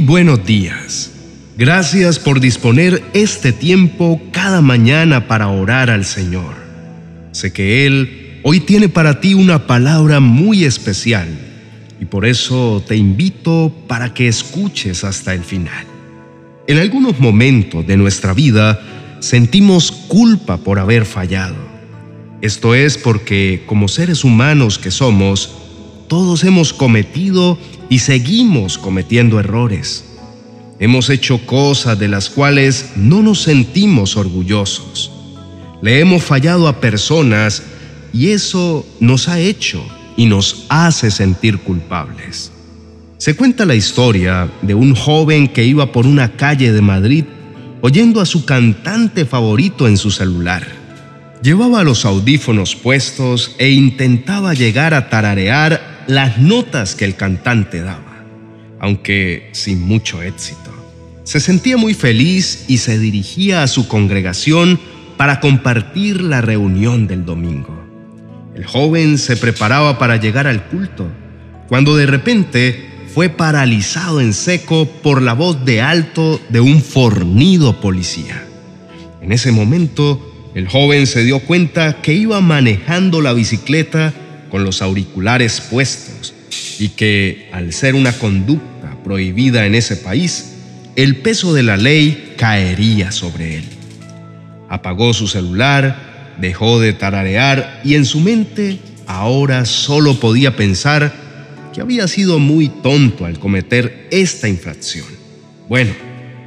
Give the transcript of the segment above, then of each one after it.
Buenos días. Gracias por disponer este tiempo cada mañana para orar al Señor. Sé que Él hoy tiene para ti una palabra muy especial y por eso te invito para que escuches hasta el final. En algunos momentos de nuestra vida sentimos culpa por haber fallado. Esto es porque como seres humanos que somos, todos hemos cometido y seguimos cometiendo errores. Hemos hecho cosas de las cuales no nos sentimos orgullosos. Le hemos fallado a personas y eso nos ha hecho y nos hace sentir culpables. Se cuenta la historia de un joven que iba por una calle de Madrid oyendo a su cantante favorito en su celular. Llevaba los audífonos puestos e intentaba llegar a tararear las notas que el cantante daba, aunque sin mucho éxito. Se sentía muy feliz y se dirigía a su congregación para compartir la reunión del domingo. El joven se preparaba para llegar al culto, cuando de repente fue paralizado en seco por la voz de alto de un fornido policía. En ese momento, el joven se dio cuenta que iba manejando la bicicleta con los auriculares puestos y que, al ser una conducta prohibida en ese país, el peso de la ley caería sobre él. Apagó su celular, dejó de tararear y en su mente ahora solo podía pensar que había sido muy tonto al cometer esta infracción. Bueno,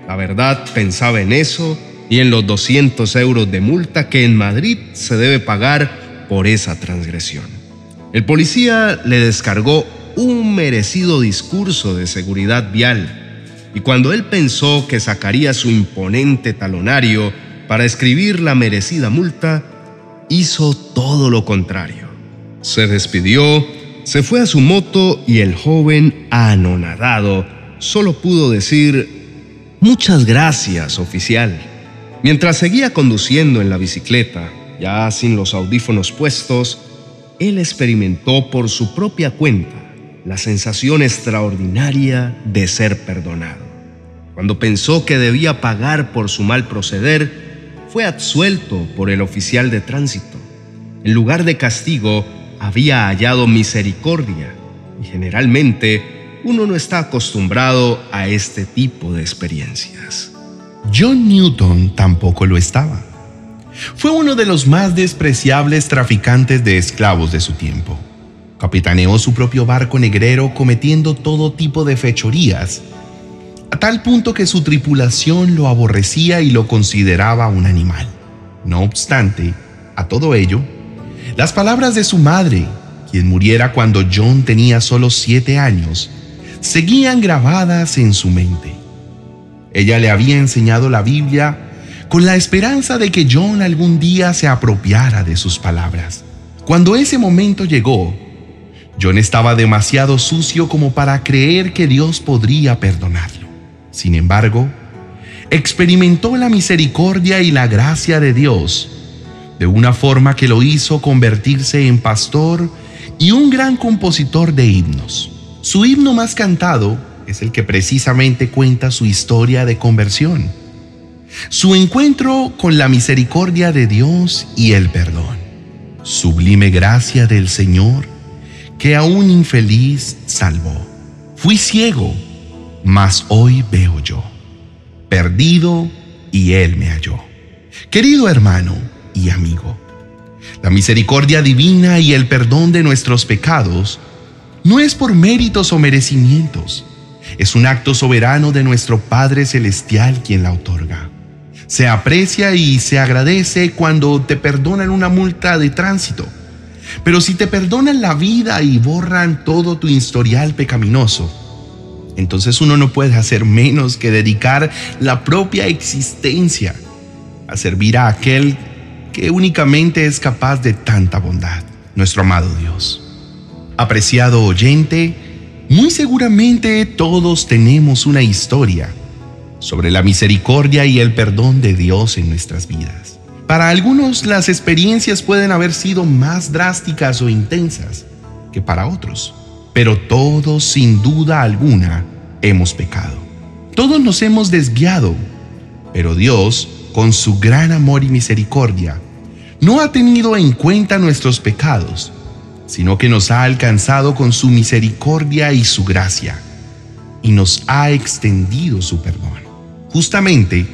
la verdad pensaba en eso y en los 200 euros de multa que en Madrid se debe pagar por esa transgresión. El policía le descargó un merecido discurso de seguridad vial y cuando él pensó que sacaría su imponente talonario para escribir la merecida multa, hizo todo lo contrario. Se despidió, se fue a su moto y el joven, anonadado, solo pudo decir, Muchas gracias, oficial. Mientras seguía conduciendo en la bicicleta, ya sin los audífonos puestos, él experimentó por su propia cuenta la sensación extraordinaria de ser perdonado. Cuando pensó que debía pagar por su mal proceder, fue absuelto por el oficial de tránsito. En lugar de castigo, había hallado misericordia y generalmente uno no está acostumbrado a este tipo de experiencias. John Newton tampoco lo estaba. Fue uno de los más despreciables traficantes de esclavos de su tiempo. Capitaneó su propio barco negrero cometiendo todo tipo de fechorías a tal punto que su tripulación lo aborrecía y lo consideraba un animal. No obstante, a todo ello, las palabras de su madre, quien muriera cuando John tenía solo siete años, seguían grabadas en su mente. Ella le había enseñado la Biblia con la esperanza de que John algún día se apropiara de sus palabras. Cuando ese momento llegó, John estaba demasiado sucio como para creer que Dios podría perdonarlo. Sin embargo, experimentó la misericordia y la gracia de Dios de una forma que lo hizo convertirse en pastor y un gran compositor de himnos. Su himno más cantado es el que precisamente cuenta su historia de conversión, su encuentro con la misericordia de Dios y el perdón, sublime gracia del Señor que a un infeliz salvó. Fui ciego mas hoy veo yo, perdido y Él me halló. Querido hermano y amigo, la misericordia divina y el perdón de nuestros pecados no es por méritos o merecimientos, es un acto soberano de nuestro Padre Celestial quien la otorga. Se aprecia y se agradece cuando te perdonan una multa de tránsito, pero si te perdonan la vida y borran todo tu historial pecaminoso, entonces uno no puede hacer menos que dedicar la propia existencia a servir a aquel que únicamente es capaz de tanta bondad, nuestro amado Dios. Apreciado oyente, muy seguramente todos tenemos una historia sobre la misericordia y el perdón de Dios en nuestras vidas. Para algunos las experiencias pueden haber sido más drásticas o intensas que para otros pero todos sin duda alguna hemos pecado. todos nos hemos desviado, pero Dios, con su gran amor y misericordia, no ha tenido en cuenta nuestros pecados, sino que nos ha alcanzado con su misericordia y su gracia, y nos ha extendido su perdón. Justamente,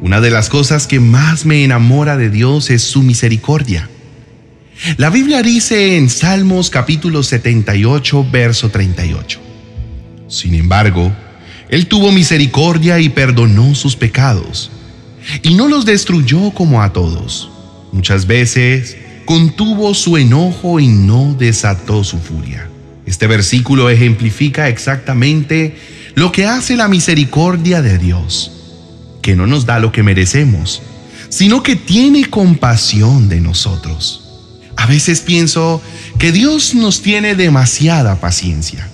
una de las cosas que más me enamora de Dios es su misericordia. La Biblia dice en Salmos capítulo 78, verso 38. Sin embargo, Él tuvo misericordia y perdonó sus pecados, y no los destruyó como a todos. Muchas veces contuvo su enojo y no desató su furia. Este versículo ejemplifica exactamente lo que hace la misericordia de Dios, que no nos da lo que merecemos, sino que tiene compasión de nosotros. A veces pienso que Dios nos tiene demasiada paciencia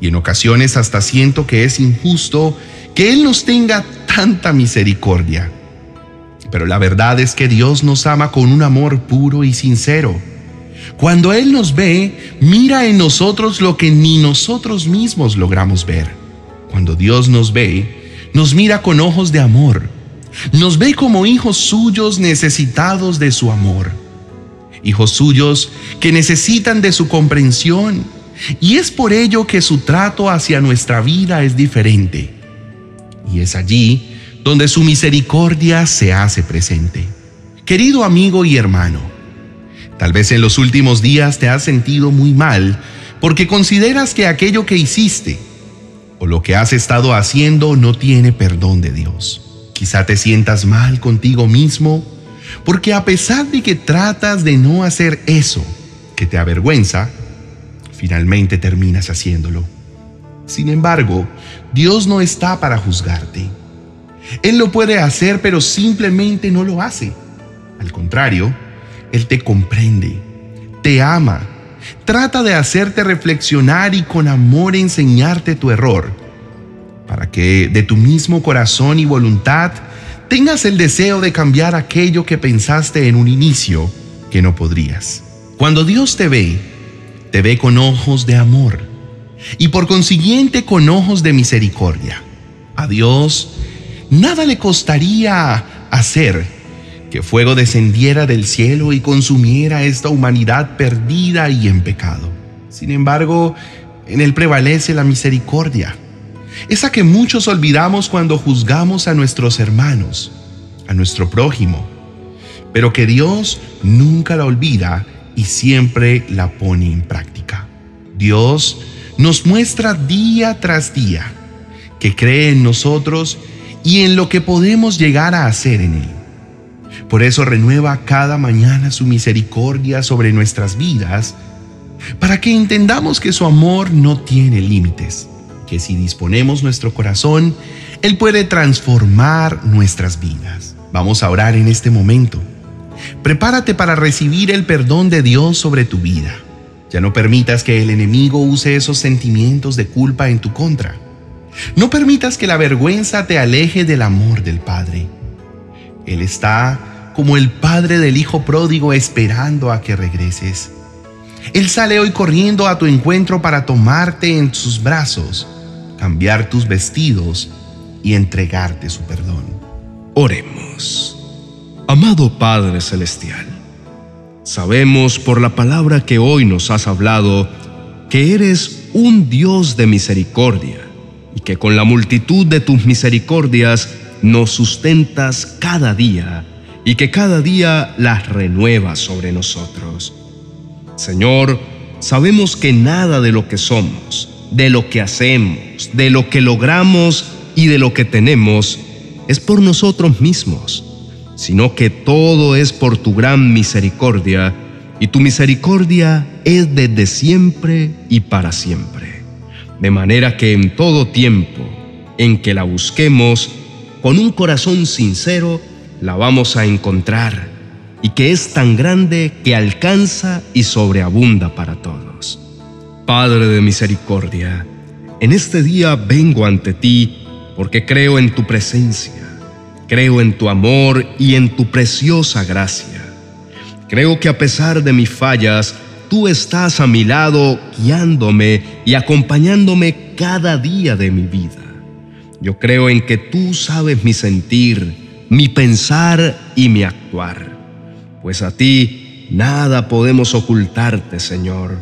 y en ocasiones hasta siento que es injusto que Él nos tenga tanta misericordia. Pero la verdad es que Dios nos ama con un amor puro y sincero. Cuando Él nos ve, mira en nosotros lo que ni nosotros mismos logramos ver. Cuando Dios nos ve, nos mira con ojos de amor. Nos ve como hijos suyos necesitados de su amor hijos suyos que necesitan de su comprensión, y es por ello que su trato hacia nuestra vida es diferente. Y es allí donde su misericordia se hace presente. Querido amigo y hermano, tal vez en los últimos días te has sentido muy mal porque consideras que aquello que hiciste o lo que has estado haciendo no tiene perdón de Dios. Quizá te sientas mal contigo mismo porque a pesar de que tratas de no hacer eso que te avergüenza, finalmente terminas haciéndolo. Sin embargo, Dios no está para juzgarte. Él lo puede hacer, pero simplemente no lo hace. Al contrario, Él te comprende, te ama, trata de hacerte reflexionar y con amor enseñarte tu error, para que de tu mismo corazón y voluntad tengas el deseo de cambiar aquello que pensaste en un inicio que no podrías. Cuando Dios te ve, te ve con ojos de amor y por consiguiente con ojos de misericordia. A Dios nada le costaría hacer que fuego descendiera del cielo y consumiera esta humanidad perdida y en pecado. Sin embargo, en Él prevalece la misericordia esa que muchos olvidamos cuando juzgamos a nuestros hermanos, a nuestro prójimo, pero que Dios nunca la olvida y siempre la pone en práctica. Dios nos muestra día tras día que cree en nosotros y en lo que podemos llegar a hacer en Él. Por eso renueva cada mañana su misericordia sobre nuestras vidas, para que entendamos que su amor no tiene límites que si disponemos nuestro corazón, Él puede transformar nuestras vidas. Vamos a orar en este momento. Prepárate para recibir el perdón de Dios sobre tu vida. Ya no permitas que el enemigo use esos sentimientos de culpa en tu contra. No permitas que la vergüenza te aleje del amor del Padre. Él está como el Padre del Hijo pródigo esperando a que regreses. Él sale hoy corriendo a tu encuentro para tomarte en sus brazos cambiar tus vestidos y entregarte su perdón. Oremos. Amado Padre Celestial, sabemos por la palabra que hoy nos has hablado que eres un Dios de misericordia y que con la multitud de tus misericordias nos sustentas cada día y que cada día las renuevas sobre nosotros. Señor, sabemos que nada de lo que somos, de lo que hacemos, de lo que logramos y de lo que tenemos es por nosotros mismos, sino que todo es por tu gran misericordia, y tu misericordia es desde siempre y para siempre. De manera que en todo tiempo en que la busquemos, con un corazón sincero, la vamos a encontrar, y que es tan grande que alcanza y sobreabunda para todos. Padre de misericordia, en este día vengo ante ti porque creo en tu presencia, creo en tu amor y en tu preciosa gracia. Creo que a pesar de mis fallas, tú estás a mi lado guiándome y acompañándome cada día de mi vida. Yo creo en que tú sabes mi sentir, mi pensar y mi actuar, pues a ti nada podemos ocultarte, Señor.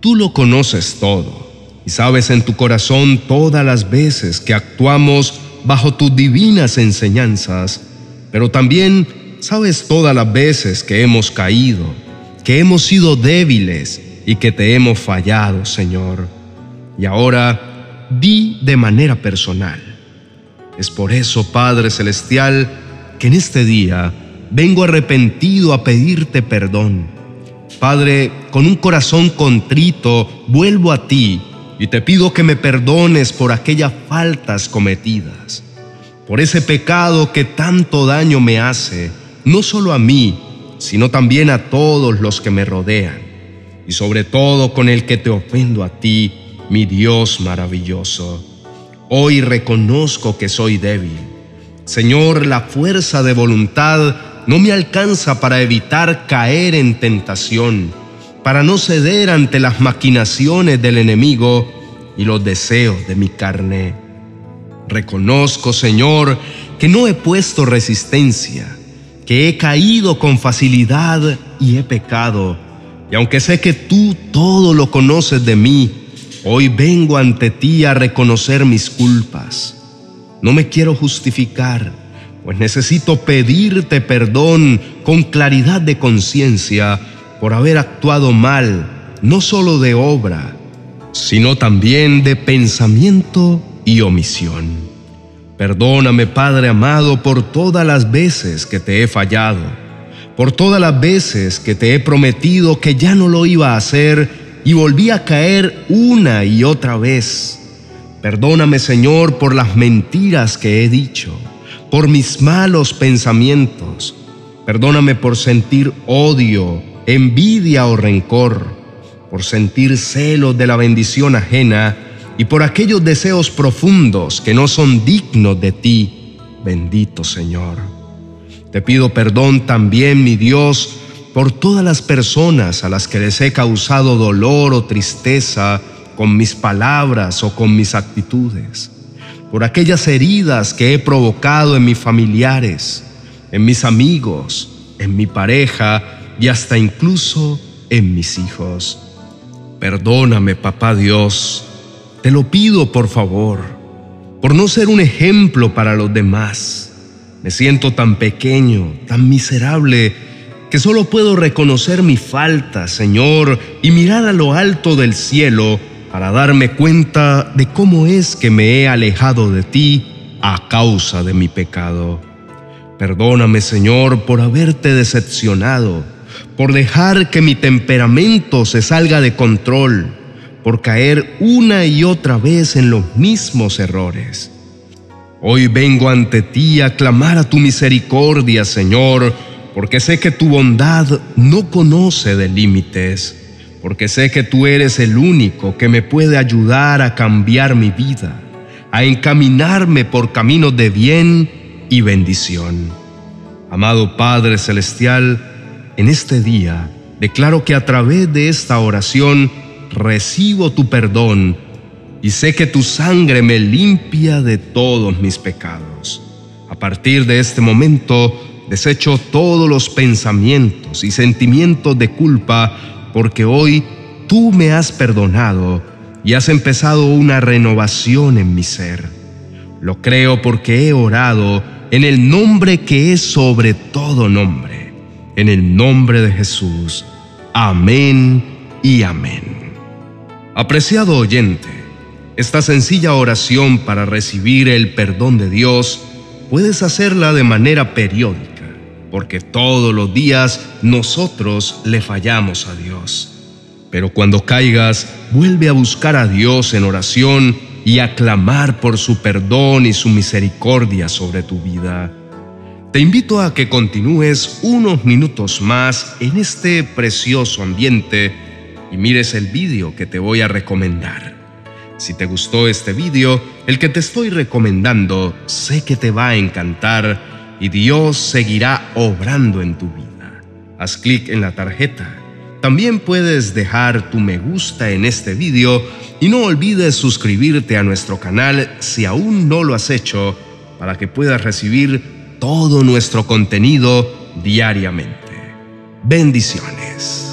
Tú lo conoces todo y sabes en tu corazón todas las veces que actuamos bajo tus divinas enseñanzas, pero también sabes todas las veces que hemos caído, que hemos sido débiles y que te hemos fallado, Señor. Y ahora di de manera personal. Es por eso, Padre Celestial, que en este día vengo arrepentido a pedirte perdón. Padre, con un corazón contrito, vuelvo a ti y te pido que me perdones por aquellas faltas cometidas, por ese pecado que tanto daño me hace, no solo a mí, sino también a todos los que me rodean, y sobre todo con el que te ofendo a ti, mi Dios maravilloso. Hoy reconozco que soy débil. Señor, la fuerza de voluntad no me alcanza para evitar caer en tentación para no ceder ante las maquinaciones del enemigo y los deseos de mi carne. Reconozco, Señor, que no he puesto resistencia, que he caído con facilidad y he pecado. Y aunque sé que tú todo lo conoces de mí, hoy vengo ante ti a reconocer mis culpas. No me quiero justificar, pues necesito pedirte perdón con claridad de conciencia por haber actuado mal, no solo de obra, sino también de pensamiento y omisión. Perdóname, Padre amado, por todas las veces que te he fallado, por todas las veces que te he prometido que ya no lo iba a hacer y volví a caer una y otra vez. Perdóname, Señor, por las mentiras que he dicho, por mis malos pensamientos. Perdóname por sentir odio, envidia o rencor, por sentir celos de la bendición ajena y por aquellos deseos profundos que no son dignos de ti, bendito Señor. Te pido perdón también, mi Dios, por todas las personas a las que les he causado dolor o tristeza con mis palabras o con mis actitudes, por aquellas heridas que he provocado en mis familiares, en mis amigos, en mi pareja, y hasta incluso en mis hijos. Perdóname, papá Dios, te lo pido por favor, por no ser un ejemplo para los demás. Me siento tan pequeño, tan miserable, que solo puedo reconocer mi falta, Señor, y mirar a lo alto del cielo para darme cuenta de cómo es que me he alejado de ti a causa de mi pecado. Perdóname, Señor, por haberte decepcionado por dejar que mi temperamento se salga de control, por caer una y otra vez en los mismos errores. Hoy vengo ante ti a clamar a tu misericordia, Señor, porque sé que tu bondad no conoce de límites, porque sé que tú eres el único que me puede ayudar a cambiar mi vida, a encaminarme por caminos de bien y bendición. Amado Padre Celestial, en este día declaro que a través de esta oración recibo tu perdón y sé que tu sangre me limpia de todos mis pecados. A partir de este momento desecho todos los pensamientos y sentimientos de culpa porque hoy tú me has perdonado y has empezado una renovación en mi ser. Lo creo porque he orado en el nombre que es sobre todo nombre en el nombre de Jesús. Amén y amén. Apreciado oyente, esta sencilla oración para recibir el perdón de Dios puedes hacerla de manera periódica, porque todos los días nosotros le fallamos a Dios. Pero cuando caigas, vuelve a buscar a Dios en oración y a clamar por su perdón y su misericordia sobre tu vida. Te invito a que continúes unos minutos más en este precioso ambiente y mires el vídeo que te voy a recomendar. Si te gustó este vídeo, el que te estoy recomendando, sé que te va a encantar y Dios seguirá obrando en tu vida. Haz clic en la tarjeta También puedes dejar tu me gusta en este video y no olvides suscribirte a nuestro canal si aún no lo has hecho para que puedas recibir todo nuestro contenido diariamente. Bendiciones.